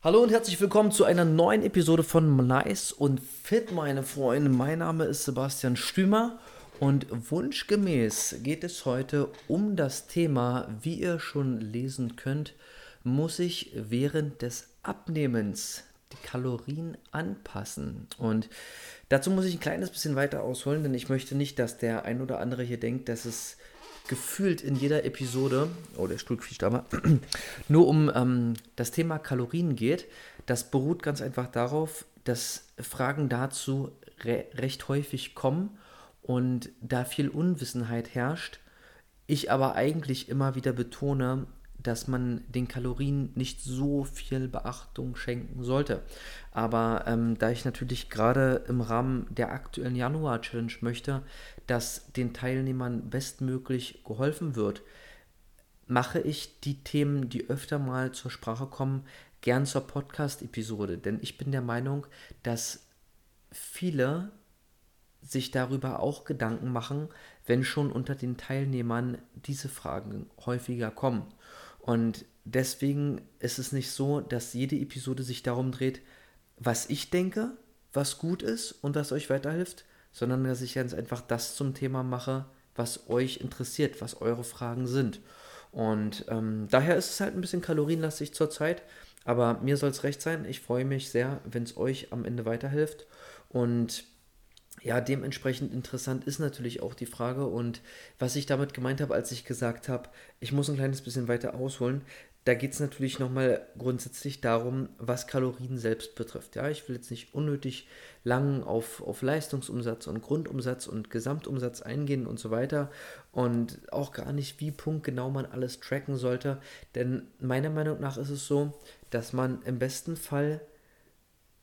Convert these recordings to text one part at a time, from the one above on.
Hallo und herzlich willkommen zu einer neuen Episode von Nice und Fit, meine Freunde. Mein Name ist Sebastian Stümer und wunschgemäß geht es heute um das Thema, wie ihr schon lesen könnt, muss ich während des Abnehmens die Kalorien anpassen. Und dazu muss ich ein kleines bisschen weiter ausholen, denn ich möchte nicht, dass der ein oder andere hier denkt, dass es gefühlt in jeder Episode, oh, der Stuhl quietscht aber, nur um ähm, das Thema Kalorien geht. Das beruht ganz einfach darauf, dass Fragen dazu re recht häufig kommen und da viel Unwissenheit herrscht. Ich aber eigentlich immer wieder betone, dass man den Kalorien nicht so viel Beachtung schenken sollte. Aber ähm, da ich natürlich gerade im Rahmen der aktuellen Januar-Challenge möchte, dass den Teilnehmern bestmöglich geholfen wird, mache ich die Themen, die öfter mal zur Sprache kommen, gern zur Podcast-Episode. Denn ich bin der Meinung, dass viele sich darüber auch Gedanken machen, wenn schon unter den Teilnehmern diese Fragen häufiger kommen. Und deswegen ist es nicht so, dass jede Episode sich darum dreht, was ich denke, was gut ist und was euch weiterhilft, sondern dass ich ganz einfach das zum Thema mache, was euch interessiert, was eure Fragen sind. Und ähm, daher ist es halt ein bisschen kalorienlastig zurzeit, aber mir soll es recht sein. Ich freue mich sehr, wenn es euch am Ende weiterhilft. Und ja, dementsprechend interessant ist natürlich auch die Frage und was ich damit gemeint habe, als ich gesagt habe, ich muss ein kleines bisschen weiter ausholen, da geht es natürlich nochmal grundsätzlich darum, was Kalorien selbst betrifft. Ja, ich will jetzt nicht unnötig lang auf, auf Leistungsumsatz und Grundumsatz und Gesamtumsatz eingehen und so weiter und auch gar nicht, wie punktgenau man alles tracken sollte, denn meiner Meinung nach ist es so, dass man im besten Fall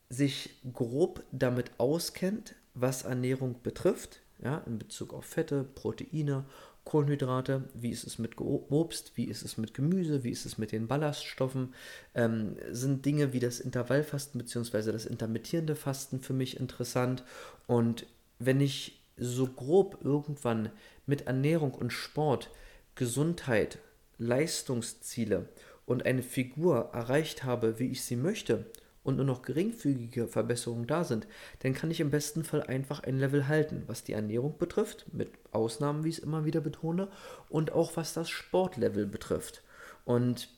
sich grob damit auskennt, was Ernährung betrifft, ja, in Bezug auf Fette, Proteine, Kohlenhydrate, wie ist es mit Obst, wie ist es mit Gemüse, wie ist es mit den Ballaststoffen, ähm, sind Dinge wie das Intervallfasten bzw. das intermittierende Fasten für mich interessant. Und wenn ich so grob irgendwann mit Ernährung und Sport, Gesundheit, Leistungsziele und eine Figur erreicht habe, wie ich sie möchte, und nur noch geringfügige Verbesserungen da sind, dann kann ich im besten Fall einfach ein Level halten, was die Ernährung betrifft, mit Ausnahmen, wie ich es immer wieder betone, und auch was das Sportlevel betrifft. Und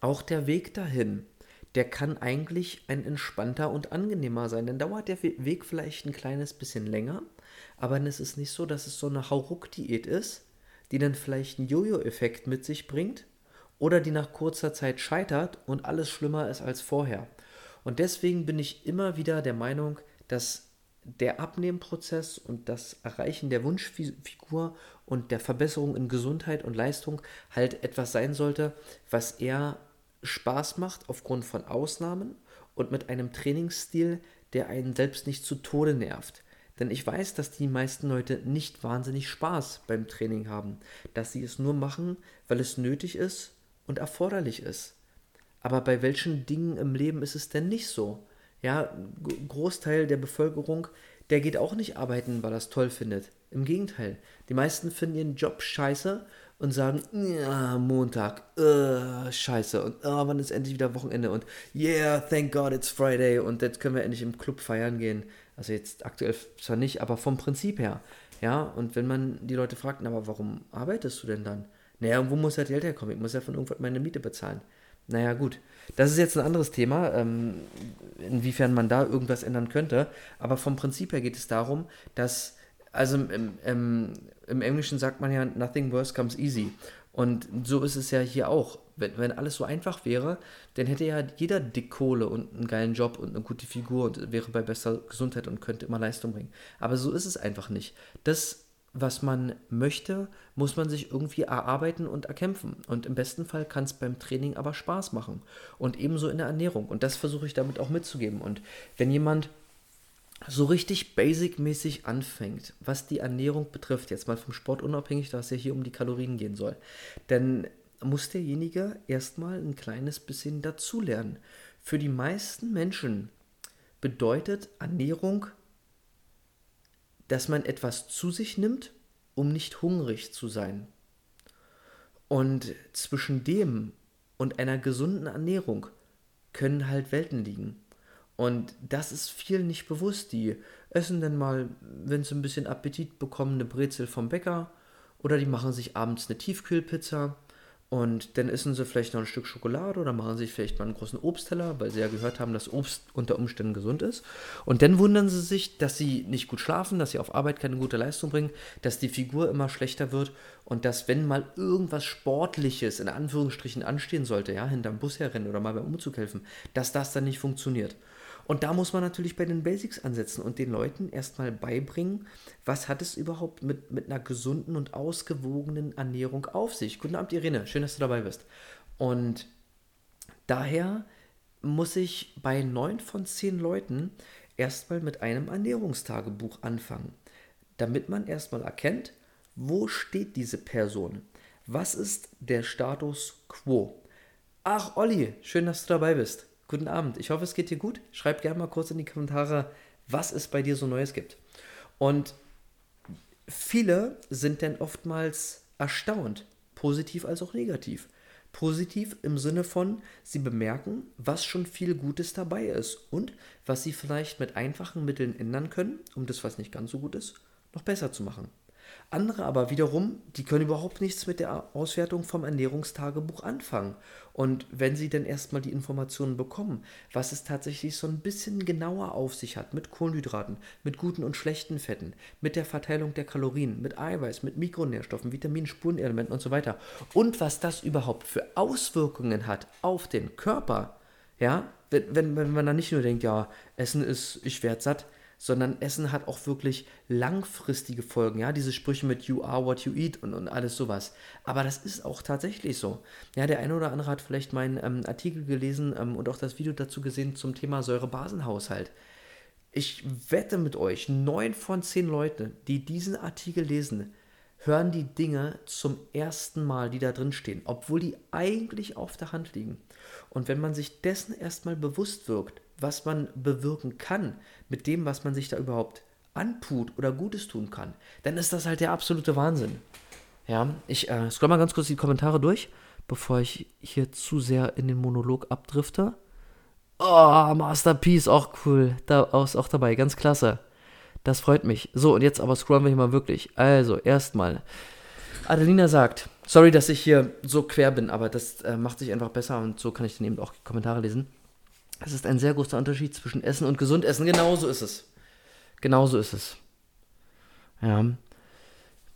auch der Weg dahin, der kann eigentlich ein entspannter und angenehmer sein. Dann dauert der Weg vielleicht ein kleines bisschen länger, aber es ist nicht so, dass es so eine Hauruck-Diät ist, die dann vielleicht einen Jojo-Effekt mit sich bringt oder die nach kurzer Zeit scheitert und alles schlimmer ist als vorher. Und deswegen bin ich immer wieder der Meinung, dass der Abnehmprozess und das Erreichen der Wunschfigur und der Verbesserung in Gesundheit und Leistung halt etwas sein sollte, was eher Spaß macht aufgrund von Ausnahmen und mit einem Trainingsstil, der einen selbst nicht zu Tode nervt. Denn ich weiß, dass die meisten Leute nicht wahnsinnig Spaß beim Training haben, dass sie es nur machen, weil es nötig ist und erforderlich ist. Aber bei welchen Dingen im Leben ist es denn nicht so? Ja, Großteil der Bevölkerung, der geht auch nicht arbeiten, weil er es toll findet. Im Gegenteil, die meisten finden ihren Job scheiße und sagen, ja, Montag, uh, scheiße und uh, wann ist endlich wieder Wochenende und yeah, thank God it's Friday und jetzt können wir endlich im Club feiern gehen. Also jetzt aktuell zwar nicht, aber vom Prinzip her. Ja, und wenn man die Leute fragt, aber warum arbeitest du denn dann? Naja, wo muss das Geld herkommen? Ich muss ja von irgendwas meine Miete bezahlen. Naja, gut. Das ist jetzt ein anderes Thema, ähm, inwiefern man da irgendwas ändern könnte. Aber vom Prinzip her geht es darum, dass, also im, im, im Englischen sagt man ja, nothing worse comes easy. Und so ist es ja hier auch. Wenn, wenn alles so einfach wäre, dann hätte ja jeder dick Kohle und einen geilen Job und eine gute Figur und wäre bei bester Gesundheit und könnte immer Leistung bringen. Aber so ist es einfach nicht. Das was man möchte, muss man sich irgendwie erarbeiten und erkämpfen. Und im besten Fall kann es beim Training aber Spaß machen. Und ebenso in der Ernährung. Und das versuche ich damit auch mitzugeben. Und wenn jemand so richtig basic-mäßig anfängt, was die Ernährung betrifft, jetzt mal vom Sport unabhängig, da es ja hier um die Kalorien gehen soll, dann muss derjenige erstmal ein kleines bisschen dazulernen. Für die meisten Menschen bedeutet Ernährung dass man etwas zu sich nimmt, um nicht hungrig zu sein. Und zwischen dem und einer gesunden Ernährung können halt Welten liegen. Und das ist vielen nicht bewusst. Die essen dann mal, wenn sie ein bisschen Appetit bekommen, eine Brezel vom Bäcker oder die machen sich abends eine Tiefkühlpizza und dann essen sie vielleicht noch ein Stück Schokolade oder machen sich vielleicht mal einen großen Obstteller, weil sie ja gehört haben, dass Obst unter Umständen gesund ist. Und dann wundern sie sich, dass sie nicht gut schlafen, dass sie auf Arbeit keine gute Leistung bringen, dass die Figur immer schlechter wird und dass, wenn mal irgendwas Sportliches in Anführungsstrichen anstehen sollte, ja, hinterm Bus herrennen oder mal beim Umzug helfen, dass das dann nicht funktioniert. Und da muss man natürlich bei den Basics ansetzen und den Leuten erstmal beibringen, was hat es überhaupt mit, mit einer gesunden und ausgewogenen Ernährung auf sich. Guten Abend, Irene, schön, dass du dabei bist. Und daher muss ich bei neun von zehn Leuten erstmal mit einem Ernährungstagebuch anfangen, damit man erstmal erkennt, wo steht diese Person? Was ist der Status quo? Ach, Olli, schön, dass du dabei bist. Guten Abend. Ich hoffe, es geht dir gut. Schreib gerne mal kurz in die Kommentare, was es bei dir so Neues gibt. Und viele sind dann oftmals erstaunt, positiv als auch negativ. Positiv im Sinne von, sie bemerken, was schon viel Gutes dabei ist und was sie vielleicht mit einfachen Mitteln ändern können, um das, was nicht ganz so gut ist, noch besser zu machen. Andere aber wiederum, die können überhaupt nichts mit der Auswertung vom Ernährungstagebuch anfangen. Und wenn sie dann erstmal die Informationen bekommen, was es tatsächlich so ein bisschen genauer auf sich hat, mit Kohlenhydraten, mit guten und schlechten Fetten, mit der Verteilung der Kalorien, mit Eiweiß, mit Mikronährstoffen, Vitaminen, Spurenelementen und so weiter. Und was das überhaupt für Auswirkungen hat auf den Körper, ja, wenn, wenn, wenn man dann nicht nur denkt, ja, Essen ist, ich werde satt, sondern Essen hat auch wirklich langfristige Folgen. Ja, diese Sprüche mit You are what you eat und, und alles sowas. Aber das ist auch tatsächlich so. Ja, der eine oder andere hat vielleicht meinen ähm, Artikel gelesen ähm, und auch das Video dazu gesehen zum Thema Säurebasenhaushalt. Ich wette mit euch, neun von zehn Leute, die diesen Artikel lesen, hören die Dinge zum ersten Mal, die da drin stehen, obwohl die eigentlich auf der Hand liegen. Und wenn man sich dessen erstmal bewusst wirkt, was man bewirken kann mit dem, was man sich da überhaupt antut oder Gutes tun kann, dann ist das halt der absolute Wahnsinn. Ja, ich äh, scroll mal ganz kurz die Kommentare durch, bevor ich hier zu sehr in den Monolog abdrifte. Oh, Masterpiece, auch cool. Da ist auch dabei, ganz klasse. Das freut mich. So, und jetzt aber scrollen wir hier mal wirklich. Also, erstmal. Adelina sagt, sorry, dass ich hier so quer bin, aber das äh, macht sich einfach besser und so kann ich dann eben auch Kommentare lesen. Es ist ein sehr großer Unterschied zwischen Essen und Gesundessen. Genauso ist es. Genauso ist es. Ja.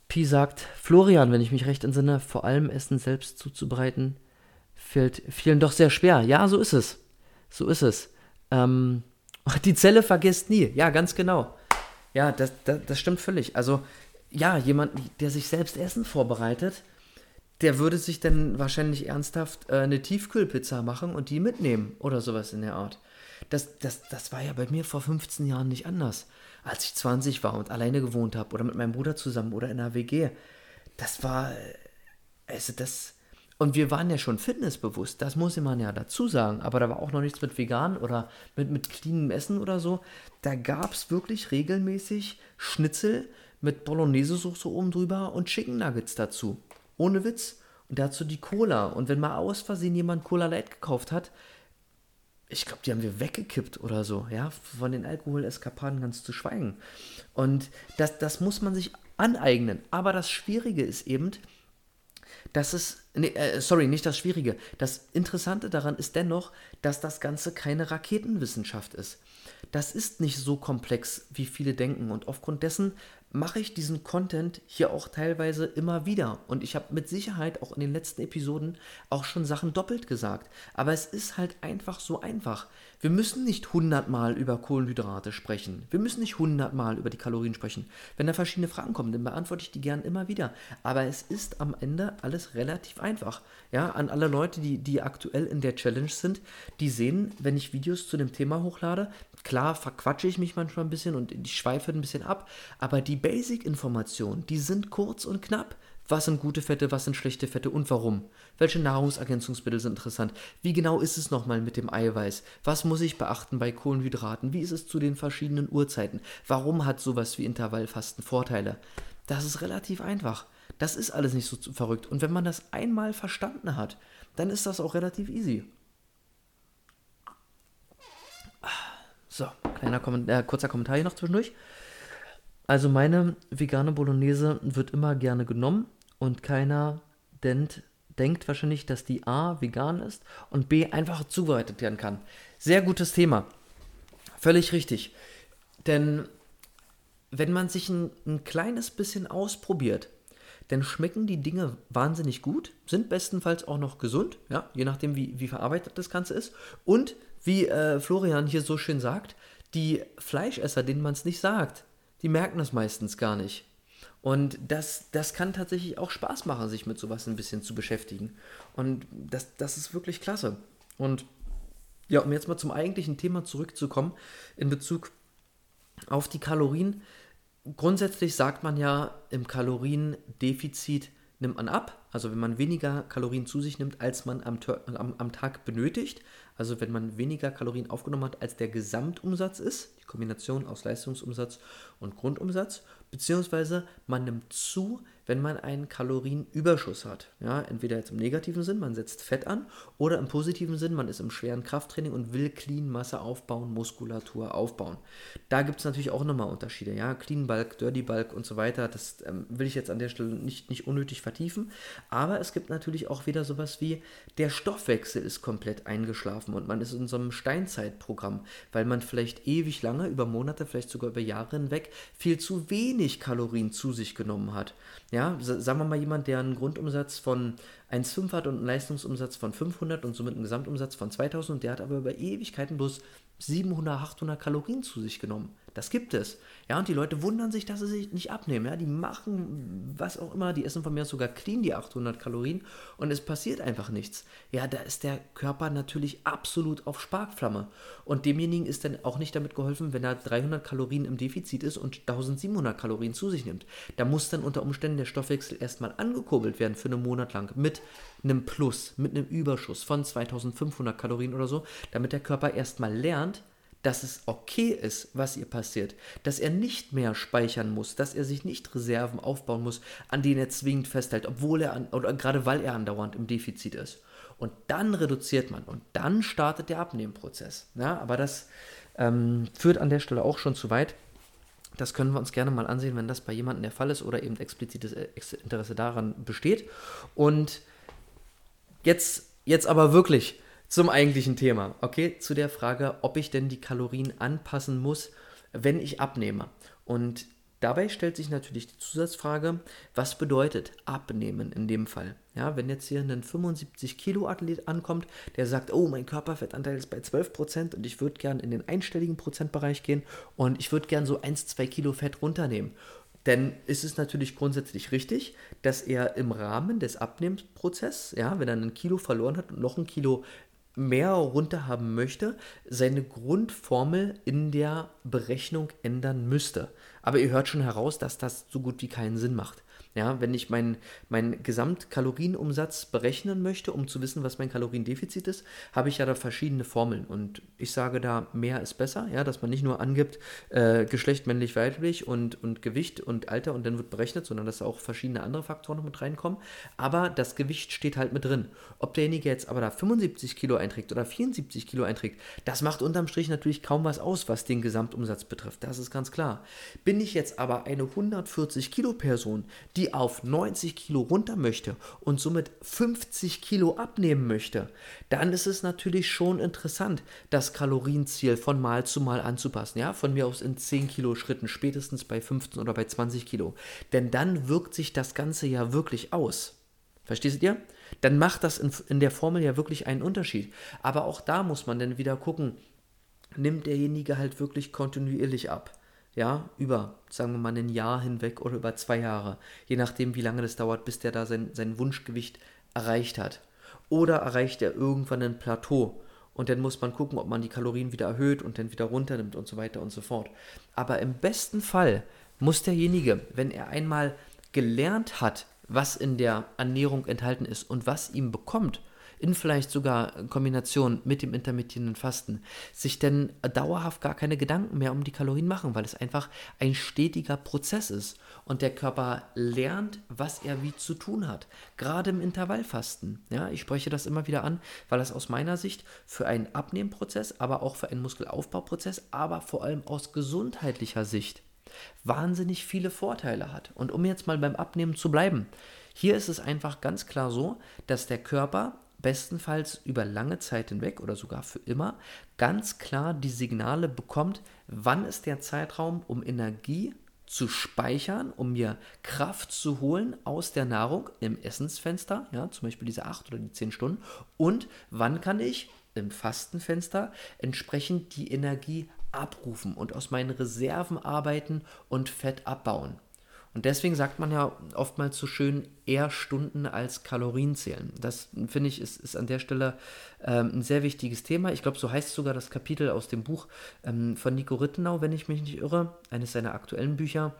Pi sagt, Florian, wenn ich mich recht entsinne, vor allem Essen selbst zuzubereiten, fällt vielen doch sehr schwer. Ja, so ist es. So ist es. Ähm, die Zelle vergisst nie. Ja, ganz genau. Ja, das, das, das stimmt völlig. Also, ja, jemand, der sich selbst Essen vorbereitet, der würde sich dann wahrscheinlich ernsthaft äh, eine Tiefkühlpizza machen und die mitnehmen oder sowas in der Art. Das, das, das war ja bei mir vor 15 Jahren nicht anders. Als ich 20 war und alleine gewohnt habe oder mit meinem Bruder zusammen oder in einer WG. Das war, äh, also das, und wir waren ja schon fitnessbewusst, das muss man ja dazu sagen. Aber da war auch noch nichts mit vegan oder mit, mit cleanem Essen oder so. Da gab es wirklich regelmäßig Schnitzel mit Bolognese-Soße oben drüber und Chicken Nuggets dazu. Ohne Witz. Dazu die Cola. Und wenn mal aus Versehen jemand Cola Light gekauft hat, ich glaube, die haben wir weggekippt oder so, ja, von den Alkoholeskapaden ganz zu schweigen. Und das, das muss man sich aneignen. Aber das Schwierige ist eben, dass es, nee, äh, sorry, nicht das Schwierige. Das Interessante daran ist dennoch, dass das Ganze keine Raketenwissenschaft ist. Das ist nicht so komplex, wie viele denken. Und aufgrund dessen mache ich diesen Content hier auch teilweise immer wieder. Und ich habe mit Sicherheit auch in den letzten Episoden auch schon Sachen doppelt gesagt. Aber es ist halt einfach so einfach. Wir müssen nicht hundertmal über Kohlenhydrate sprechen. Wir müssen nicht hundertmal über die Kalorien sprechen. Wenn da verschiedene Fragen kommen, dann beantworte ich die gern immer wieder. Aber es ist am Ende alles relativ einfach. Ja, an alle Leute, die, die aktuell in der Challenge sind, die sehen, wenn ich Videos zu dem Thema hochlade, klar verquatsche ich mich manchmal ein bisschen und ich schweife ein bisschen ab, aber die Basic-Informationen, die sind kurz und knapp. Was sind gute Fette, was sind schlechte Fette und warum? Welche Nahrungsergänzungsmittel sind interessant? Wie genau ist es nochmal mit dem Eiweiß? Was muss ich beachten bei Kohlenhydraten? Wie ist es zu den verschiedenen Uhrzeiten? Warum hat sowas wie Intervallfasten Vorteile? Das ist relativ einfach. Das ist alles nicht so verrückt. Und wenn man das einmal verstanden hat, dann ist das auch relativ easy. So, kleiner Komment äh, kurzer Kommentar hier noch zwischendurch. Also meine vegane Bolognese wird immer gerne genommen und keiner denkt, denkt wahrscheinlich, dass die A vegan ist und B einfach zubereitet werden kann. Sehr gutes Thema. Völlig richtig. Denn wenn man sich ein, ein kleines bisschen ausprobiert, dann schmecken die Dinge wahnsinnig gut, sind bestenfalls auch noch gesund, ja, je nachdem, wie, wie verarbeitet das Ganze ist. Und wie äh, Florian hier so schön sagt, die Fleischesser, denen man es nicht sagt, die merken das meistens gar nicht. Und das, das kann tatsächlich auch Spaß machen, sich mit sowas ein bisschen zu beschäftigen. Und das, das ist wirklich klasse. Und ja, um jetzt mal zum eigentlichen Thema zurückzukommen, in Bezug auf die Kalorien. Grundsätzlich sagt man ja, im Kaloriendefizit nimmt man ab. Also wenn man weniger Kalorien zu sich nimmt, als man am, am, am Tag benötigt. Also wenn man weniger Kalorien aufgenommen hat, als der Gesamtumsatz ist, die Kombination aus Leistungsumsatz und Grundumsatz, beziehungsweise man nimmt zu, wenn man einen Kalorienüberschuss hat. Ja, entweder jetzt im negativen Sinn, man setzt Fett an, oder im positiven Sinn, man ist im schweren Krafttraining und will Clean Masse aufbauen, Muskulatur aufbauen. Da gibt es natürlich auch nochmal Unterschiede. Ja, Clean Bulk, Dirty Bulk und so weiter. Das ähm, will ich jetzt an der Stelle nicht, nicht unnötig vertiefen. Aber es gibt natürlich auch wieder sowas wie, der Stoffwechsel ist komplett eingeschlafen und man ist in so einem Steinzeitprogramm, weil man vielleicht ewig lange, über Monate, vielleicht sogar über Jahre hinweg, viel zu wenig Kalorien zu sich genommen hat. Ja, sagen wir mal jemand, der einen Grundumsatz von 1,5 hat und einen Leistungsumsatz von 500 und somit einen Gesamtumsatz von 2000 und der hat aber über Ewigkeiten bloß 700, 800 Kalorien zu sich genommen. Das gibt es. Ja, und die Leute wundern sich, dass sie sich nicht abnehmen. Ja, die machen was auch immer, die essen von mir sogar clean die 800 Kalorien und es passiert einfach nichts. Ja, da ist der Körper natürlich absolut auf Sparkflamme. Und demjenigen ist dann auch nicht damit geholfen, wenn er 300 Kalorien im Defizit ist und 1700 Kalorien zu sich nimmt. Da muss dann unter Umständen der Stoffwechsel erstmal angekurbelt werden für einen Monat lang mit einem Plus, mit einem Überschuss von 2500 Kalorien oder so, damit der Körper erstmal lernt, dass es okay ist, was ihr passiert, dass er nicht mehr speichern muss, dass er sich nicht Reserven aufbauen muss, an denen er zwingend festhält, obwohl er an, oder gerade weil er andauernd im Defizit ist. Und dann reduziert man und dann startet der Abnehmprozess. Ja, aber das ähm, führt an der Stelle auch schon zu weit. Das können wir uns gerne mal ansehen, wenn das bei jemandem der Fall ist oder eben explizites äh, Interesse daran besteht. Und jetzt, jetzt aber wirklich zum eigentlichen Thema, okay? Zu der Frage, ob ich denn die Kalorien anpassen muss, wenn ich abnehme. Und dabei stellt sich natürlich die Zusatzfrage, was bedeutet abnehmen in dem Fall? Ja, wenn jetzt hier ein 75 Kilo Athlet ankommt, der sagt, oh, mein Körperfettanteil ist bei 12% und ich würde gern in den einstelligen Prozentbereich gehen und ich würde gern so 1, 2 Kilo Fett runternehmen. Denn ist es natürlich grundsätzlich richtig, dass er im Rahmen des Abnehmensprozesses, ja, wenn er ein Kilo verloren hat und noch ein Kilo mehr runter haben möchte, seine Grundformel in der Berechnung ändern müsste. Aber ihr hört schon heraus, dass das so gut wie keinen Sinn macht. Ja, wenn ich meinen mein Gesamtkalorienumsatz berechnen möchte, um zu wissen, was mein Kaloriendefizit ist, habe ich ja da verschiedene Formeln. Und ich sage da, mehr ist besser, ja, dass man nicht nur angibt, äh, Geschlecht männlich, weiblich und, und Gewicht und Alter und dann wird berechnet, sondern dass auch verschiedene andere Faktoren noch mit reinkommen. Aber das Gewicht steht halt mit drin. Ob derjenige jetzt aber da 75 Kilo einträgt oder 74 Kilo einträgt, das macht unterm Strich natürlich kaum was aus, was den Gesamtumsatz betrifft. Das ist ganz klar. Bin ich jetzt aber eine 140 Kilo Person, die die auf 90 Kilo runter möchte und somit 50 Kilo abnehmen möchte, dann ist es natürlich schon interessant, das Kalorienziel von Mal zu Mal anzupassen. Ja, von mir aus in 10 Kilo Schritten, spätestens bei 15 oder bei 20 Kilo. Denn dann wirkt sich das Ganze ja wirklich aus. Versteht ihr? Dann macht das in, in der Formel ja wirklich einen Unterschied. Aber auch da muss man dann wieder gucken, nimmt derjenige halt wirklich kontinuierlich ab ja, über, sagen wir mal, ein Jahr hinweg oder über zwei Jahre, je nachdem, wie lange das dauert, bis der da sein, sein Wunschgewicht erreicht hat. Oder erreicht er irgendwann ein Plateau und dann muss man gucken, ob man die Kalorien wieder erhöht und dann wieder runternimmt und so weiter und so fort. Aber im besten Fall muss derjenige, wenn er einmal gelernt hat, was in der Ernährung enthalten ist und was ihm bekommt, in vielleicht sogar Kombination mit dem intermittierenden Fasten, sich denn dauerhaft gar keine Gedanken mehr um die Kalorien machen, weil es einfach ein stetiger Prozess ist und der Körper lernt, was er wie zu tun hat. Gerade im Intervallfasten. Ja, ich spreche das immer wieder an, weil das aus meiner Sicht für einen Abnehmprozess, aber auch für einen Muskelaufbauprozess, aber vor allem aus gesundheitlicher Sicht wahnsinnig viele Vorteile hat. Und um jetzt mal beim Abnehmen zu bleiben, hier ist es einfach ganz klar so, dass der Körper bestenfalls über lange Zeit hinweg oder sogar für immer ganz klar die Signale bekommt, wann ist der Zeitraum, um Energie zu speichern, um mir Kraft zu holen aus der Nahrung im Essensfenster, ja, zum Beispiel diese acht oder die zehn Stunden, und wann kann ich im Fastenfenster entsprechend die Energie abrufen und aus meinen Reserven arbeiten und Fett abbauen. Und deswegen sagt man ja oftmals so schön, eher Stunden als Kalorien zählen. Das finde ich ist, ist an der Stelle ähm, ein sehr wichtiges Thema. Ich glaube, so heißt sogar das Kapitel aus dem Buch ähm, von Nico Rittenau, wenn ich mich nicht irre, eines seiner aktuellen Bücher.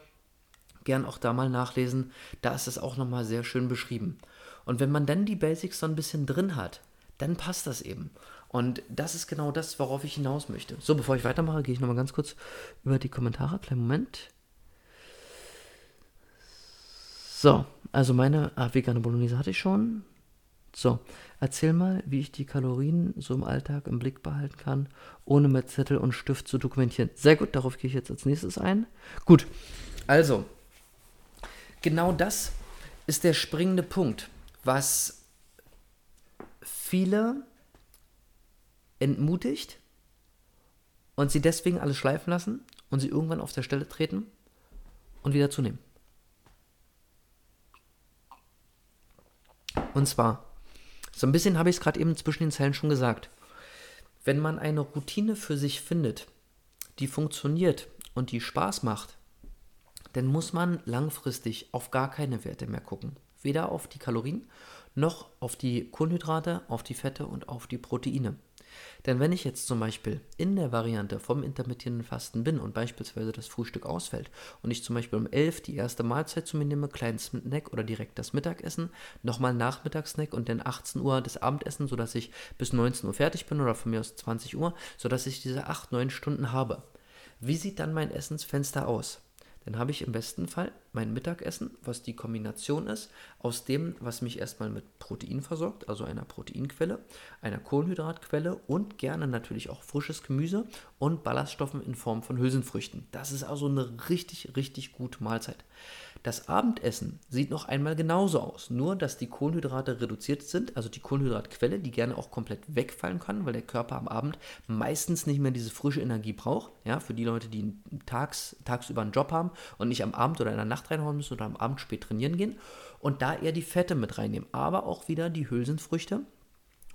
Gern auch da mal nachlesen. Da ist es auch nochmal sehr schön beschrieben. Und wenn man dann die Basics so ein bisschen drin hat, dann passt das eben. Und das ist genau das, worauf ich hinaus möchte. So, bevor ich weitermache, gehe ich nochmal ganz kurz über die Kommentare. Kleinen Moment. So, also meine ah, vegane Bolognese hatte ich schon. So, erzähl mal, wie ich die Kalorien so im Alltag im Blick behalten kann, ohne mit Zettel und Stift zu dokumentieren. Sehr gut, darauf gehe ich jetzt als nächstes ein. Gut, also, genau das ist der springende Punkt, was viele entmutigt und sie deswegen alles schleifen lassen und sie irgendwann auf der Stelle treten und wieder zunehmen. Und zwar, so ein bisschen habe ich es gerade eben zwischen den Zeilen schon gesagt. Wenn man eine Routine für sich findet, die funktioniert und die Spaß macht, dann muss man langfristig auf gar keine Werte mehr gucken. Weder auf die Kalorien noch auf die Kohlenhydrate, auf die Fette und auf die Proteine. Denn wenn ich jetzt zum Beispiel in der Variante vom intermittierenden Fasten bin und beispielsweise das Frühstück ausfällt und ich zum Beispiel um 11 die erste Mahlzeit zu mir nehme, kleinen Snack oder direkt das Mittagessen, nochmal Nachmittagssnack und dann 18 Uhr das Abendessen, sodass ich bis 19 Uhr fertig bin oder von mir aus 20 Uhr, sodass ich diese 8, 9 Stunden habe. Wie sieht dann mein Essensfenster aus? Dann habe ich im besten Fall mein Mittagessen, was die Kombination ist aus dem, was mich erstmal mit Protein versorgt, also einer Proteinquelle, einer Kohlenhydratquelle und gerne natürlich auch frisches Gemüse und Ballaststoffen in Form von Hülsenfrüchten. Das ist also eine richtig, richtig gute Mahlzeit. Das Abendessen sieht noch einmal genauso aus, nur dass die Kohlenhydrate reduziert sind, also die Kohlenhydratquelle, die gerne auch komplett wegfallen kann, weil der Körper am Abend meistens nicht mehr diese frische Energie braucht. Ja, für die Leute, die tags, tagsüber einen Job haben und nicht am Abend oder in der Nacht reinhauen müssen oder am Abend spät trainieren gehen. Und da eher die Fette mit reinnehmen, aber auch wieder die Hülsenfrüchte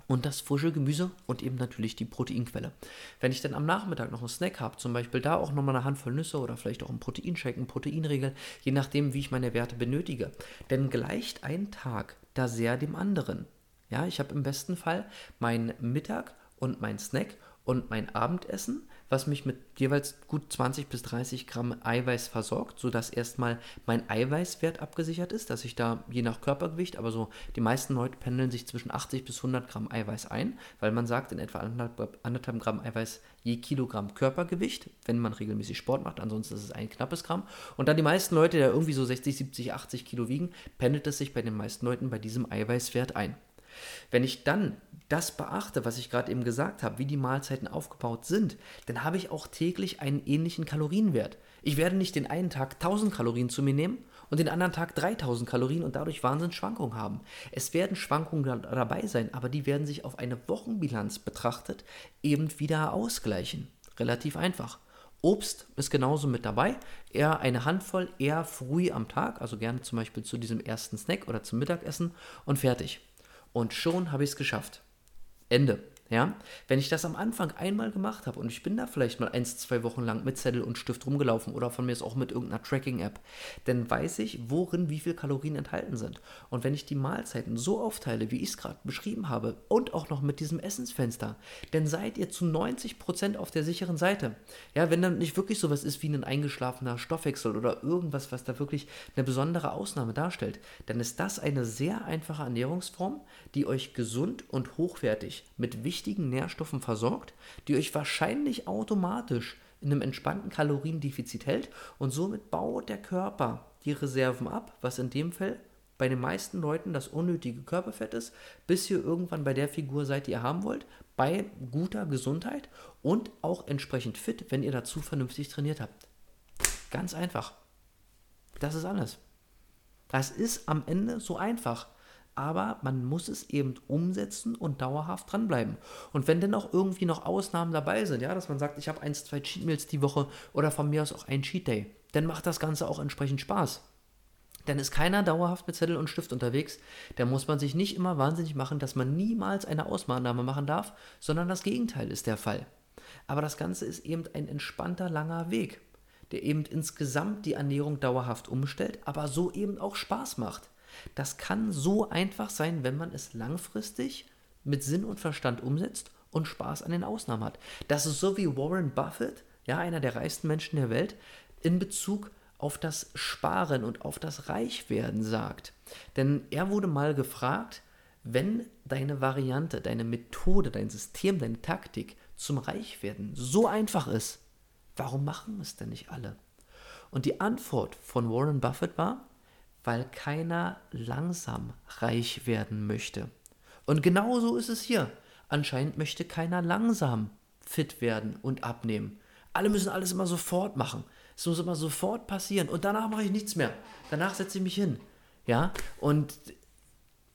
und das frische Gemüse und eben natürlich die Proteinquelle. Wenn ich dann am Nachmittag noch einen Snack habe, zum Beispiel da auch nochmal eine Handvoll Nüsse oder vielleicht auch einen Proteinshake, einen Proteinregel, je nachdem, wie ich meine Werte benötige. Denn gleicht ein Tag da sehr dem anderen. Ja, ich habe im besten Fall meinen Mittag und meinen Snack und mein Abendessen was mich mit jeweils gut 20 bis 30 Gramm Eiweiß versorgt, sodass erstmal mein Eiweißwert abgesichert ist, dass ich da je nach Körpergewicht, aber so die meisten Leute pendeln sich zwischen 80 bis 100 Gramm Eiweiß ein, weil man sagt, in etwa anderthalb, anderthalb Gramm Eiweiß je Kilogramm Körpergewicht, wenn man regelmäßig Sport macht, ansonsten ist es ein knappes Gramm. Und dann die meisten Leute, die irgendwie so 60, 70, 80 Kilo wiegen, pendelt es sich bei den meisten Leuten bei diesem Eiweißwert ein. Wenn ich dann das beachte, was ich gerade eben gesagt habe, wie die Mahlzeiten aufgebaut sind, dann habe ich auch täglich einen ähnlichen Kalorienwert. Ich werde nicht den einen Tag 1000 Kalorien zu mir nehmen und den anderen Tag 3000 Kalorien und dadurch Wahnsinnsschwankungen haben. Es werden Schwankungen dabei sein, aber die werden sich auf eine Wochenbilanz betrachtet eben wieder ausgleichen. Relativ einfach. Obst ist genauso mit dabei. Eher eine Handvoll, eher früh am Tag, also gerne zum Beispiel zu diesem ersten Snack oder zum Mittagessen und fertig. Und schon habe ich es geschafft. Ende. Ja, wenn ich das am Anfang einmal gemacht habe und ich bin da vielleicht mal eins, zwei Wochen lang mit Zettel und Stift rumgelaufen oder von mir ist auch mit irgendeiner Tracking-App, dann weiß ich, worin wie viel Kalorien enthalten sind. Und wenn ich die Mahlzeiten so aufteile, wie ich es gerade beschrieben habe und auch noch mit diesem Essensfenster, dann seid ihr zu 90% auf der sicheren Seite. Ja, wenn dann nicht wirklich sowas ist wie ein eingeschlafener Stoffwechsel oder irgendwas, was da wirklich eine besondere Ausnahme darstellt, dann ist das eine sehr einfache Ernährungsform, die euch gesund und hochwertig mit wichtigen wichtigen Nährstoffen versorgt, die euch wahrscheinlich automatisch in einem entspannten Kaloriendefizit hält und somit baut der Körper die Reserven ab, was in dem Fall bei den meisten Leuten das unnötige Körperfett ist, bis ihr irgendwann bei der Figur seid, die ihr haben wollt, bei guter Gesundheit und auch entsprechend fit, wenn ihr dazu vernünftig trainiert habt. Ganz einfach. Das ist alles. Das ist am Ende so einfach aber man muss es eben umsetzen und dauerhaft dranbleiben. Und wenn dann auch irgendwie noch Ausnahmen dabei sind, ja, dass man sagt, ich habe eins, zwei Cheat Meals die Woche oder von mir aus auch ein Cheat Day, dann macht das Ganze auch entsprechend Spaß. Dann ist keiner dauerhaft mit Zettel und Stift unterwegs. Da muss man sich nicht immer wahnsinnig machen, dass man niemals eine Ausnahme machen darf, sondern das Gegenteil ist der Fall. Aber das Ganze ist eben ein entspannter, langer Weg, der eben insgesamt die Ernährung dauerhaft umstellt, aber so eben auch Spaß macht. Das kann so einfach sein, wenn man es langfristig mit Sinn und Verstand umsetzt und Spaß an den Ausnahmen hat. Das ist so wie Warren Buffett, ja, einer der reichsten Menschen der Welt, in Bezug auf das Sparen und auf das Reichwerden sagt. Denn er wurde mal gefragt, wenn deine Variante, deine Methode, dein System, deine Taktik zum Reichwerden so einfach ist, warum machen es denn nicht alle? Und die Antwort von Warren Buffett war, weil keiner langsam reich werden möchte. Und genauso ist es hier. Anscheinend möchte keiner langsam fit werden und abnehmen. Alle müssen alles immer sofort machen. Es muss immer sofort passieren und danach mache ich nichts mehr. Danach setze ich mich hin. Ja, und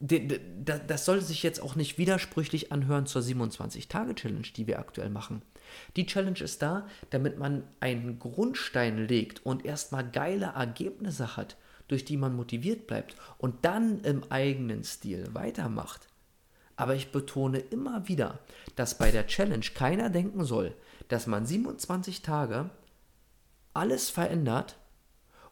das sollte sich jetzt auch nicht widersprüchlich anhören zur 27-Tage-Challenge, die wir aktuell machen. Die Challenge ist da, damit man einen Grundstein legt und erstmal geile Ergebnisse hat durch die man motiviert bleibt und dann im eigenen Stil weitermacht. Aber ich betone immer wieder, dass bei der Challenge keiner denken soll, dass man 27 Tage alles verändert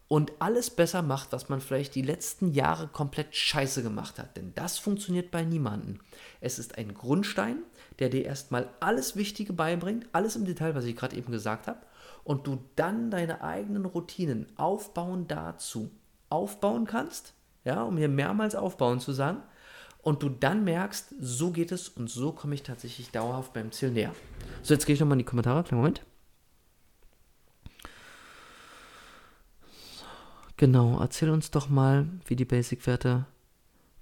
und alles besser macht, was man vielleicht die letzten Jahre komplett scheiße gemacht hat. Denn das funktioniert bei niemandem. Es ist ein Grundstein, der dir erstmal alles Wichtige beibringt, alles im Detail, was ich gerade eben gesagt habe, und du dann deine eigenen Routinen aufbauen dazu aufbauen kannst, ja, um hier mehrmals aufbauen zu sagen, und du dann merkst, so geht es und so komme ich tatsächlich dauerhaft beim Ziel näher. So, jetzt gehe ich nochmal in die Kommentare. Kleinen Moment. Genau, erzähl uns doch mal, wie die Basic-Werte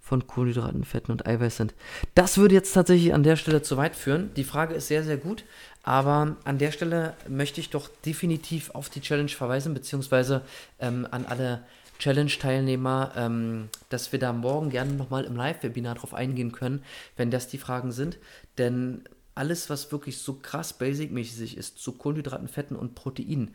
von Kohlenhydraten, Fetten und Eiweiß sind. Das würde jetzt tatsächlich an der Stelle zu weit führen. Die Frage ist sehr, sehr gut, aber an der Stelle möchte ich doch definitiv auf die Challenge verweisen, beziehungsweise ähm, an alle Challenge-Teilnehmer, ähm, dass wir da morgen gerne nochmal im Live-Webinar drauf eingehen können, wenn das die Fragen sind. Denn alles, was wirklich so krass basic-mäßig ist, zu Kohlenhydraten, Fetten und Proteinen,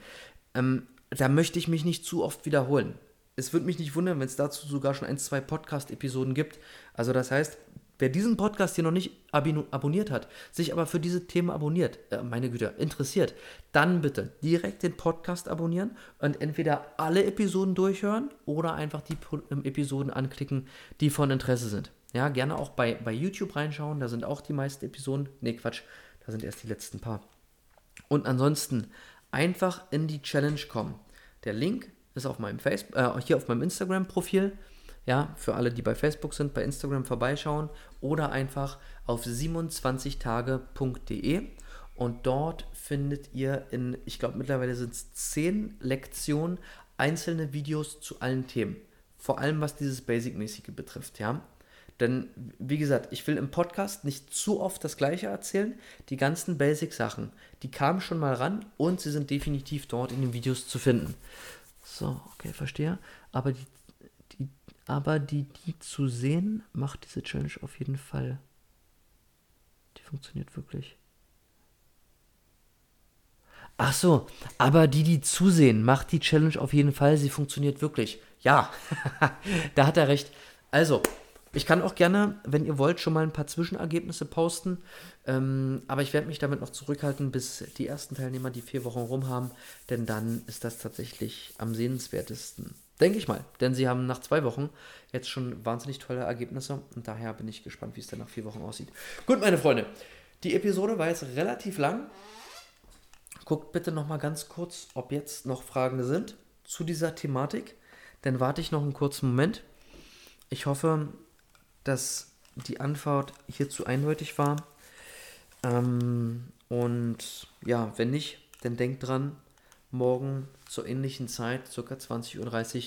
ähm, da möchte ich mich nicht zu oft wiederholen. Es würde mich nicht wundern, wenn es dazu sogar schon ein, zwei Podcast-Episoden gibt. Also das heißt, Wer diesen Podcast hier noch nicht abonniert hat, sich aber für diese Themen abonniert, äh, meine Güte, interessiert, dann bitte direkt den Podcast abonnieren und entweder alle Episoden durchhören oder einfach die ähm, Episoden anklicken, die von Interesse sind. Ja, gerne auch bei, bei YouTube reinschauen, da sind auch die meisten Episoden. Ne, Quatsch, da sind erst die letzten paar. Und ansonsten einfach in die Challenge kommen. Der Link ist auf meinem Facebook, äh, hier auf meinem Instagram-Profil. Ja, für alle, die bei Facebook sind, bei Instagram vorbeischauen oder einfach auf 27tage.de und dort findet ihr in, ich glaube mittlerweile sind es 10 Lektionen, einzelne Videos zu allen Themen. Vor allem was dieses Basic-mäßige betrifft, ja. Denn, wie gesagt, ich will im Podcast nicht zu oft das Gleiche erzählen. Die ganzen Basic-Sachen, die kamen schon mal ran und sie sind definitiv dort in den Videos zu finden. So, okay, verstehe. Aber die aber die, die zu sehen, macht diese Challenge auf jeden Fall. Die funktioniert wirklich. Ach so, aber die, die zusehen, macht die Challenge auf jeden Fall. Sie funktioniert wirklich. Ja, da hat er recht. Also, Ich kann auch gerne, wenn ihr wollt, schon mal ein paar Zwischenergebnisse posten. Ähm, aber ich werde mich damit noch zurückhalten, bis die ersten Teilnehmer die vier Wochen rum haben. Denn dann ist das tatsächlich am sehenswertesten. Denke ich mal. Denn sie haben nach zwei Wochen jetzt schon wahnsinnig tolle Ergebnisse. Und daher bin ich gespannt, wie es dann nach vier Wochen aussieht. Gut, meine Freunde. Die Episode war jetzt relativ lang. Guckt bitte noch mal ganz kurz, ob jetzt noch Fragen sind zu dieser Thematik. Dann warte ich noch einen kurzen Moment. Ich hoffe, dass die Antwort hierzu eindeutig war. Ähm, und ja, wenn nicht, dann denkt dran, morgen zur ähnlichen Zeit, ca. 20.30 Uhr,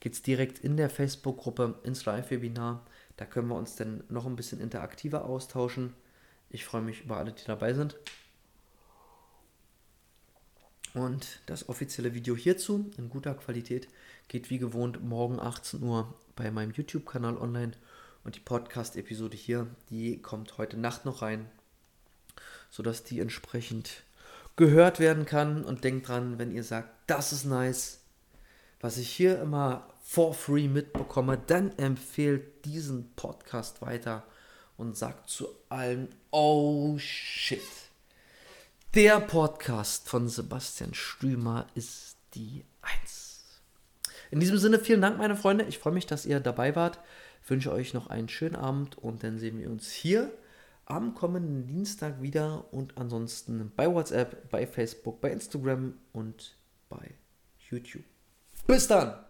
geht es direkt in der Facebook-Gruppe ins Live-Webinar. Da können wir uns dann noch ein bisschen interaktiver austauschen. Ich freue mich über alle, die dabei sind. Und das offizielle Video hierzu in guter Qualität geht wie gewohnt morgen 18 Uhr bei meinem YouTube-Kanal online. Und die Podcast-Episode hier, die kommt heute Nacht noch rein, sodass die entsprechend gehört werden kann. Und denkt dran, wenn ihr sagt, das ist nice, was ich hier immer for free mitbekomme, dann empfehlt diesen Podcast weiter und sagt zu allen, oh shit. Der Podcast von Sebastian Stümer ist die Eins. In diesem Sinne, vielen Dank, meine Freunde. Ich freue mich, dass ihr dabei wart. Wünsche euch noch einen schönen Abend und dann sehen wir uns hier am kommenden Dienstag wieder und ansonsten bei WhatsApp, bei Facebook, bei Instagram und bei YouTube. Bis dann!